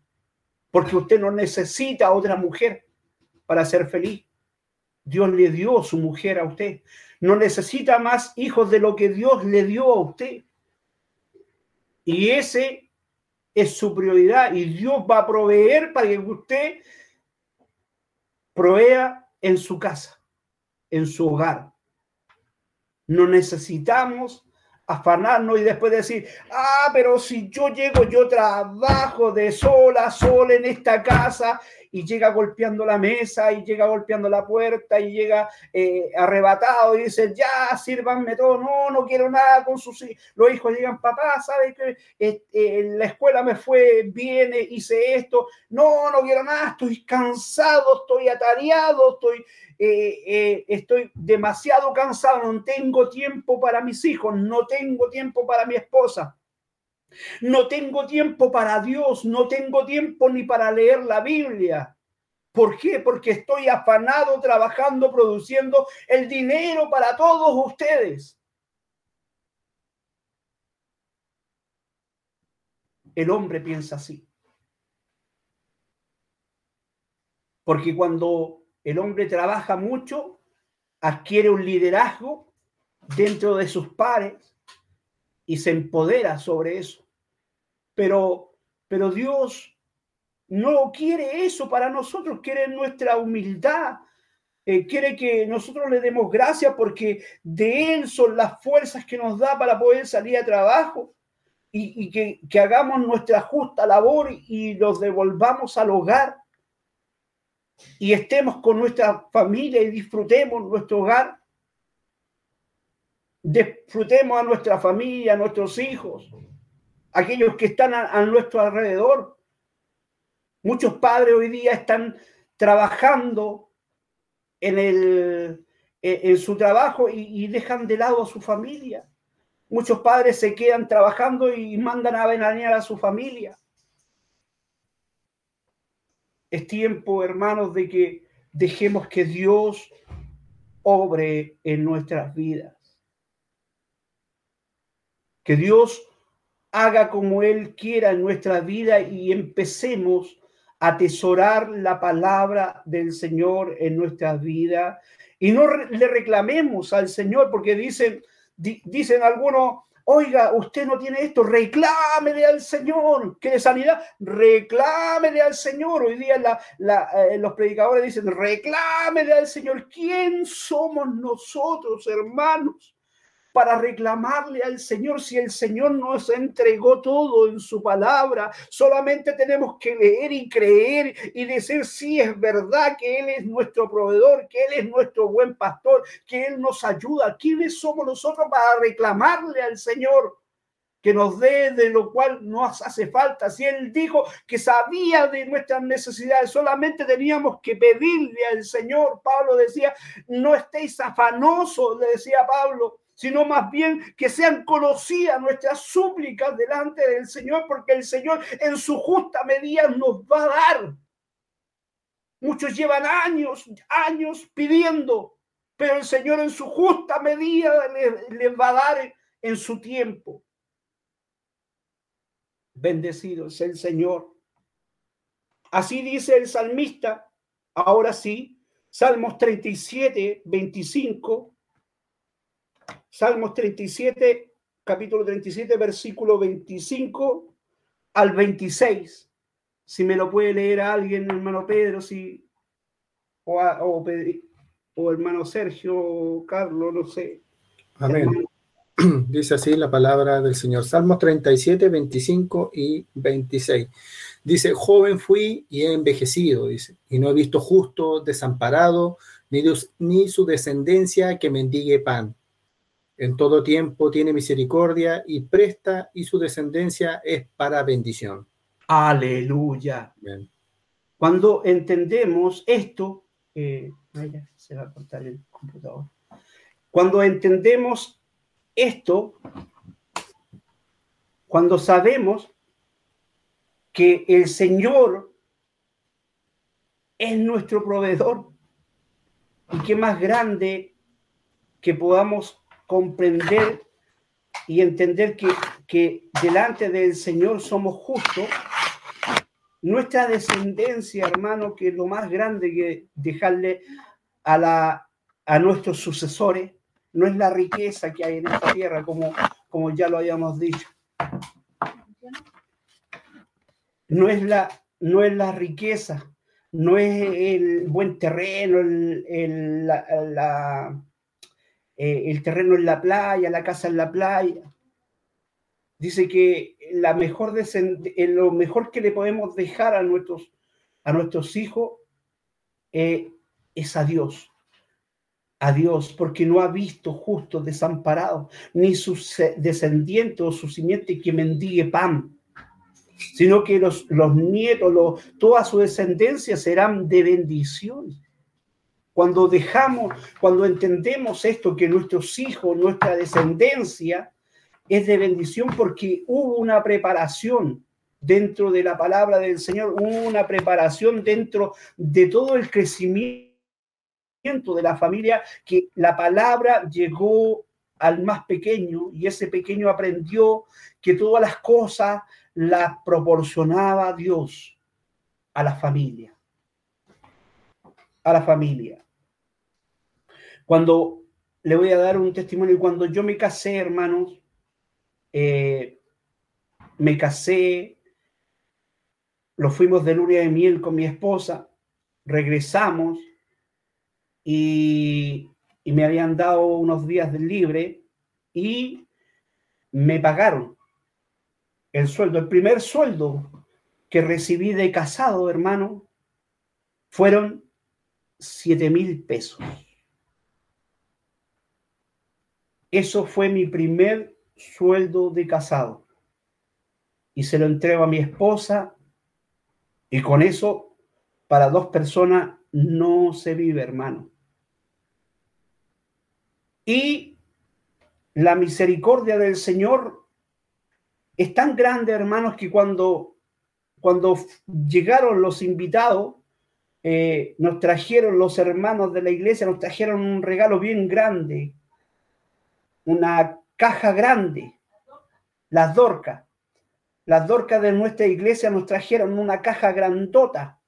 porque usted no necesita otra mujer para ser feliz. Dios le dio su mujer a usted. No necesita más hijos de lo que Dios le dio a usted. Y ese es su prioridad. Y Dios va a proveer para que usted provea en su casa, en su hogar. No necesitamos afanarnos y después decir, ah, pero si yo llego, yo trabajo de sol a sol en esta casa y llega golpeando la mesa y llega golpeando la puerta y llega eh, arrebatado y dice, ya, sírvanme todo, no, no quiero nada con sus hijos. Los hijos llegan, papá, ¿sabe que eh, en la escuela me fue bien, hice esto? No, no quiero nada, estoy cansado, estoy atareado, estoy, eh, estoy demasiado cansado, no tengo tiempo para mis hijos, no tengo tiempo para mi esposa. No tengo tiempo para Dios, no tengo tiempo ni para leer la Biblia. ¿Por qué? Porque estoy afanado trabajando, produciendo el dinero para todos ustedes. El hombre piensa así. Porque cuando el hombre trabaja mucho, adquiere un liderazgo dentro de sus pares, y se empodera sobre eso. Pero, pero Dios no quiere eso para nosotros, quiere nuestra humildad, eh, quiere que nosotros le demos gracias porque de Él son las fuerzas que nos da para poder salir a trabajo y, que, que, hagamos nuestra justa labor y los devolvamos al hogar. y estemos con nuestra familia y disfrutemos nuestro hogar. Disfrutemos a nuestra familia, a nuestros hijos, aquellos que están a, nuestro alrededor. Muchos padres hoy día están trabajando en, el, en su trabajo y, dejan de lado a su familia. Muchos padres se quedan trabajando y mandan a venanear a su familia. Es tiempo, hermanos, de que dejemos que Dios obre en nuestras vidas. Que Dios haga como Él quiera en nuestra vida y empecemos a atesorar la palabra del Señor en nuestra vida y no le reclamemos al Señor porque dicen, dicen algunos, oiga, usted no tiene esto, reclámele al Señor, que de sanidad, reclámele al Señor. Hoy día eh, los predicadores dicen, reclámele al Señor. ¿Quién somos nosotros, hermanos? Para reclamarle al Señor si el Señor nos entregó todo en su palabra. Solamente tenemos que leer y creer y decir si es verdad que Él es nuestro proveedor, que Él es nuestro buen pastor, que Él nos ayuda. ¿Quiénes somos nosotros para reclamarle al Señor? que nos dé de lo cual nos hace falta. Si Él dijo que sabía de nuestras necesidades, solamente teníamos que pedirle al Señor. Pablo decía, no estéis afanosos, le decía Pablo, sino más bien que sean conocidas nuestras súplicas delante del Señor, porque el Señor en su justa medida nos va a dar. Muchos llevan años, años pidiendo, pero el Señor en su justa medida les, va a dar en su tiempo. Bendecido es el Señor. Así dice el salmista, ahora sí, Salmos 37, 25 Salmos 37, capítulo 37, versículo 25 al 26. Si me lo puede leer a alguien, hermano Pedro, si, o, o, hermano Sergio, Carlos, no sé. Amén. Dice así la palabra del Señor. Salmos 37, 25 y 26. Dice, joven fui y he envejecido, dice, y no he visto justo desamparado, ni, ni su descendencia que mendigue pan en todo tiempo tiene misericordia y presta y su descendencia es para bendición. Aleluya. Cuando entendemos esto, eh, se va a cortar el computador. Cuando entendemos esto, cuando sabemos que el Señor es nuestro proveedor y que más grande que podamos comprender y entender que, que delante del Señor somos justos, nuestra descendencia, hermano, que es lo más grande que dejarle a, la, a nuestros sucesores, no es la riqueza que hay en esta tierra, como, como ya lo habíamos dicho. No es la, no es la riqueza, no es el buen terreno, el, la, eh, el terreno en la playa, la casa en la playa. Dice que lo mejor que le podemos dejar a nuestros, a nuestros hijos eh, es a Dios. A Dios, porque no ha visto justo desamparado, ni su descendiente o su simiente que mendigue pan, sino que los, los nietos, toda su descendencia serán de bendición. Cuando dejamos, cuando entendemos esto, que nuestros hijos, nuestra descendencia es de bendición porque hubo una preparación dentro de la palabra del Señor, una preparación dentro de todo el crecimiento de la familia, que la palabra llegó al más pequeño y ese pequeño aprendió que todas las cosas las proporcionaba Dios a la familia. A la familia. Cuando le voy a dar un testimonio, cuando yo me casé, hermanos, eh, me casé, lo fuimos de luna de miel con mi esposa, regresamos y, y me habían dado unos días de libre y me pagaron el sueldo. El primer sueldo que recibí de casado, hermano, fueron siete mil pesos. Eso fue mi primer sueldo de casado. Y se lo entrego a mi esposa y con eso, para dos personas no se vive, hermano. Y la misericordia del Señor es tan grande, hermanos, que cuando, cuando llegaron los invitados, eh, nos trajeron los hermanos de la iglesia, nos trajeron un regalo bien grande, una caja grande, las dorcas. Las dorcas de nuestra iglesia nos trajeron una caja grandota.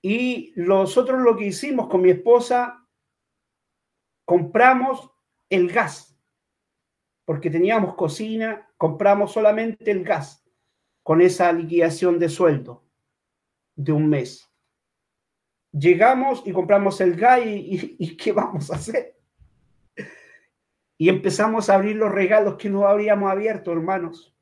Y nosotros lo que hicimos con mi esposa, compramos el gas, porque teníamos cocina, compramos solamente el gas con esa liquidación de sueldo de un mes. Llegamos y compramos el gas y, y ¿qué vamos a hacer? Y empezamos a abrir los regalos que no habríamos abierto, hermanos.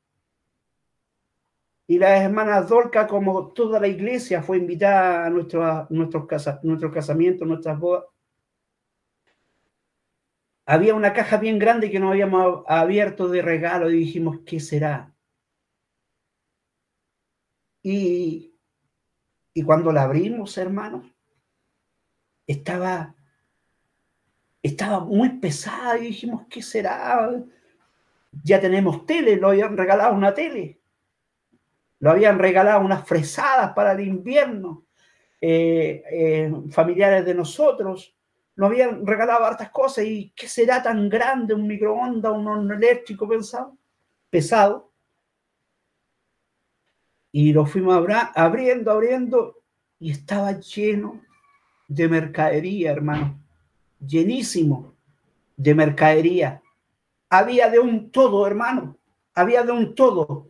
Y la hermana Dorca, como toda la iglesia, fue invitada a nuestro, nuestros, casa, casamientos, nuestras bodas. Había una caja bien grande que no habíamos abierto de regalo y dijimos, ¿qué será? Y, y cuando la abrimos, hermanos, estaba, estaba muy pesada y dijimos, ¿qué será? Ya tenemos tele, lo habían regalado una tele lo habían regalado unas fresadas para el invierno, eh, eh, familiares de nosotros, nos habían regalado hartas cosas y ¿qué será tan grande un microondas, un horno eléctrico pensado, pesado? Y lo fuimos abriendo, abriendo y estaba lleno de mercadería, hermano, llenísimo de mercadería. Había de un todo, hermano, había de un todo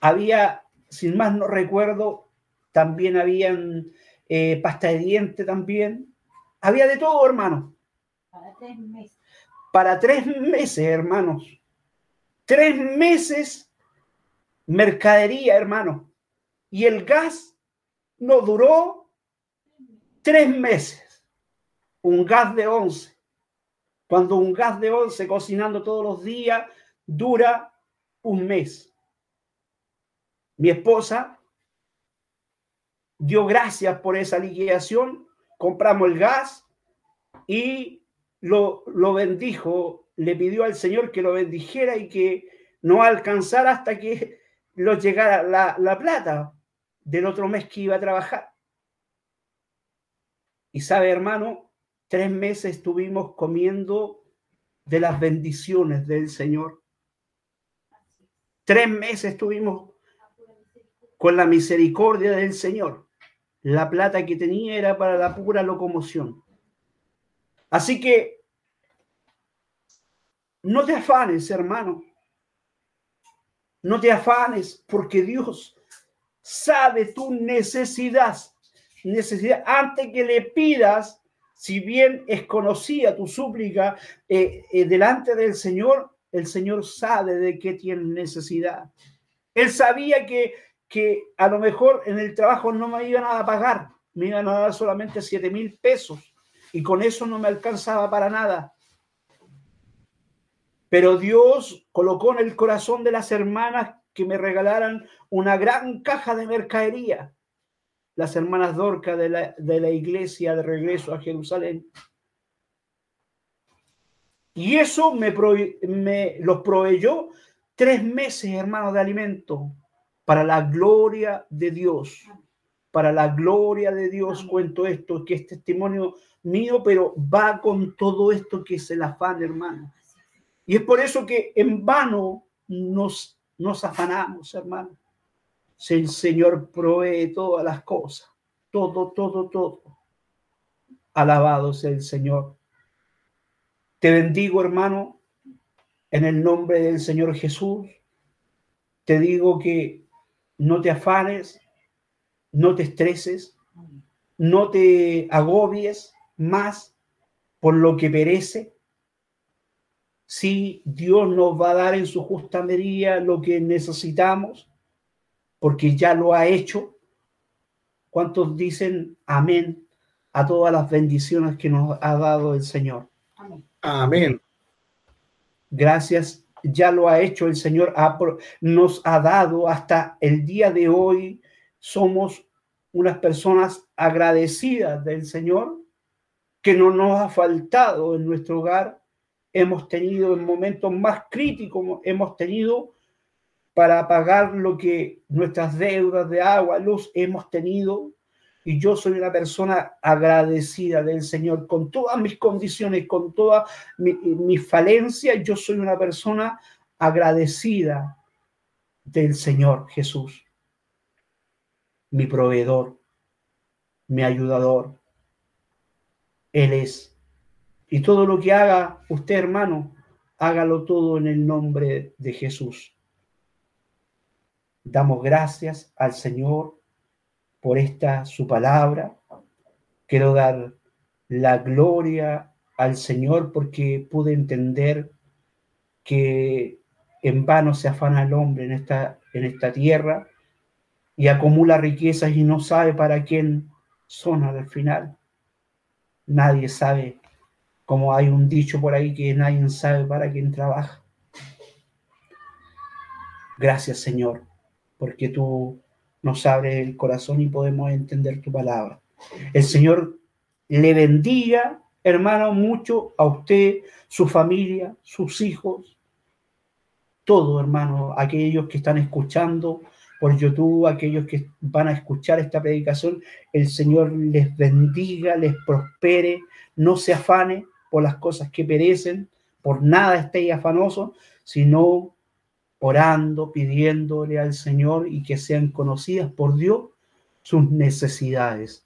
había, sin más no recuerdo, también habían eh, pasta de diente también. Había de todo, hermano. Para tres meses. Para tres meses, hermanos. Tres meses mercadería, hermano. Y el gas no duró tres meses. Un gas de once. Cuando un gas de once cocinando todos los días dura un mes mi esposa dio gracias por esa liquidación, compramos el gas y lo, lo bendijo, le pidió al Señor que lo bendijera y que no alcanzara hasta que lo llegara la, la plata del otro mes que iba a trabajar. Y sabe, hermano, tres meses estuvimos comiendo de las bendiciones del Señor. Tres meses estuvimos con la misericordia del Señor. La plata que tenía era para la pura locomoción. Así que no te afanes, hermano. No te afanes porque Dios sabe tu necesidad. Necesidad antes que le pidas, si bien es conocida tu súplica eh, eh, delante del Señor, el Señor sabe de qué tienes necesidad. Él sabía que que a lo mejor en el trabajo no me iban a pagar, me iban a dar solamente 7 mil pesos y con eso no me alcanzaba para nada. Pero Dios colocó en el corazón de las hermanas que me regalaran una gran caja de mercadería. Las hermanas Dorca de la, de la iglesia de regreso a Jerusalén. Y eso me, me los proveyó tres meses, hermanos, de alimento para la gloria de Dios. Para la gloria de Dios cuento esto, que es testimonio mío, pero va con todo esto que es el afán, hermano. Y es por eso que en vano nos, nos afanamos, hermano. Si el Señor provee todas las cosas, todo, todo, todo. Alabado sea el Señor. Te bendigo, hermano, en el nombre del Señor Jesús. Te digo que no te afanes, no te estreses, no te agobies más por lo que perece. Si Dios nos va a dar en su justa medida lo que necesitamos, porque ya lo ha hecho. ¿Cuántos dicen amén a todas las bendiciones que nos ha dado el Señor? Amén. Gracias, ya lo ha hecho el Señor, nos ha dado hasta el día de hoy. Somos unas personas agradecidas del Señor, que no nos ha faltado en nuestro hogar. Hemos tenido en momentos más críticos, hemos tenido para pagar lo que nuestras deudas de agua, luz hemos tenido. Y yo soy una persona agradecida del Señor con todas mis condiciones, con todas mis mi falencias. Yo soy una persona agradecida del Señor Jesús, mi proveedor, mi ayudador. Él es. Y todo lo que haga usted, hermano, hágalo todo en el nombre de Jesús. Damos gracias al Señor por esta su palabra. Quiero dar la gloria al Señor porque pude entender que en vano se afana el hombre en esta, en esta tierra y acumula riquezas y no sabe para quién son al final. Nadie sabe, como hay un dicho por ahí que nadie sabe para quién trabaja. Gracias Señor porque tú nos abres el corazón y podemos entender tu palabra. El Señor le bendiga, hermano, mucho a usted, su familia, sus hijos, todo, hermano, aquellos que están escuchando por YouTube, aquellos que van a escuchar esta predicación, el Señor les bendiga, les prospere, no se afane por las cosas que perecen, por nada esté afanoso, sino orando, pidiéndole al Señor y que sean conocidas por Dios sus necesidades.